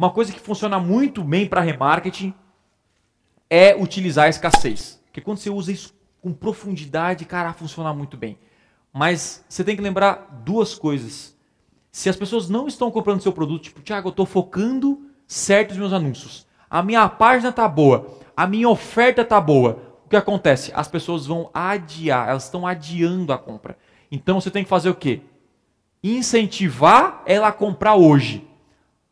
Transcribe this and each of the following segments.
uma coisa que funciona muito bem para remarketing é utilizar a escassez. Porque quando você usa isso com profundidade, cara, funciona muito bem. Mas você tem que lembrar duas coisas. Se as pessoas não estão comprando seu produto, tipo, Thiago, eu estou focando certo meus anúncios. A minha página tá boa, a minha oferta tá boa. O que acontece? As pessoas vão adiar, elas estão adiando a compra. Então você tem que fazer o quê? Incentivar ela a comprar hoje.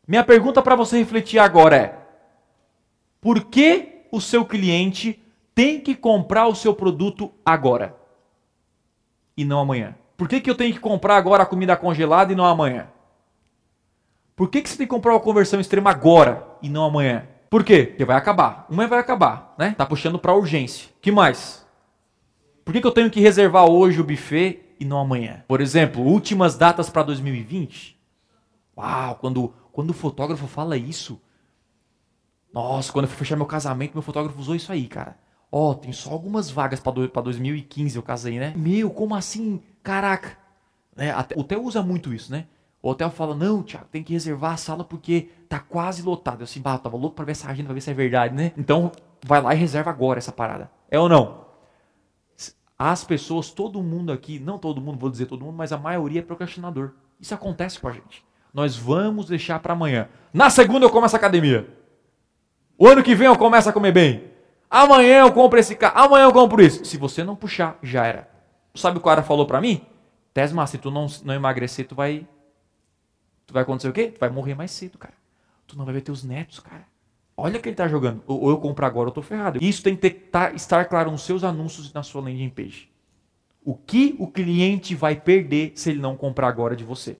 Minha pergunta para você refletir agora é: por que o seu cliente tem que comprar o seu produto agora e não amanhã? Por que, que eu tenho que comprar agora a comida congelada e não amanhã? Por que, que você tem que comprar uma conversão extrema agora e não amanhã? Por quê? Porque vai acabar. Uma vai acabar, né? Tá puxando para urgência. Que mais? Por que, que eu tenho que reservar hoje o buffet e não amanhã? Por exemplo, últimas datas para 2020. Uau, quando, quando o fotógrafo fala isso. Nossa, quando eu fui fechar meu casamento, meu fotógrafo usou isso aí, cara. Ó, oh, tem só algumas vagas para 2015 eu casei, né? Meu, como assim? Caraca. Né? O hotel usa muito isso, né? O hotel fala, não, Thiago, tem que reservar a sala porque tá quase lotado. Eu assim, bah, tava louco pra ver essa agenda, pra ver se é verdade, né? Então, vai lá e reserva agora essa parada. É ou não? As pessoas, todo mundo aqui, não todo mundo, vou dizer todo mundo, mas a maioria é procrastinador. Isso acontece com a gente. Nós vamos deixar para amanhã. Na segunda eu começo a academia. O ano que vem eu começo a comer bem. Amanhã eu compro esse carro. Amanhã eu compro isso. Se você não puxar, já era. Sabe o que o cara falou para mim? Tesma, se tu não, não emagrecer, tu vai Tu vai acontecer o quê? Tu vai morrer mais cedo, cara. Tu não vai ver teus netos, cara. Olha que ele tá jogando. Ou eu compro agora, eu tô ferrado. Isso tem que ter, tá, estar claro nos seus anúncios e na sua landing page. O que o cliente vai perder se ele não comprar agora de você?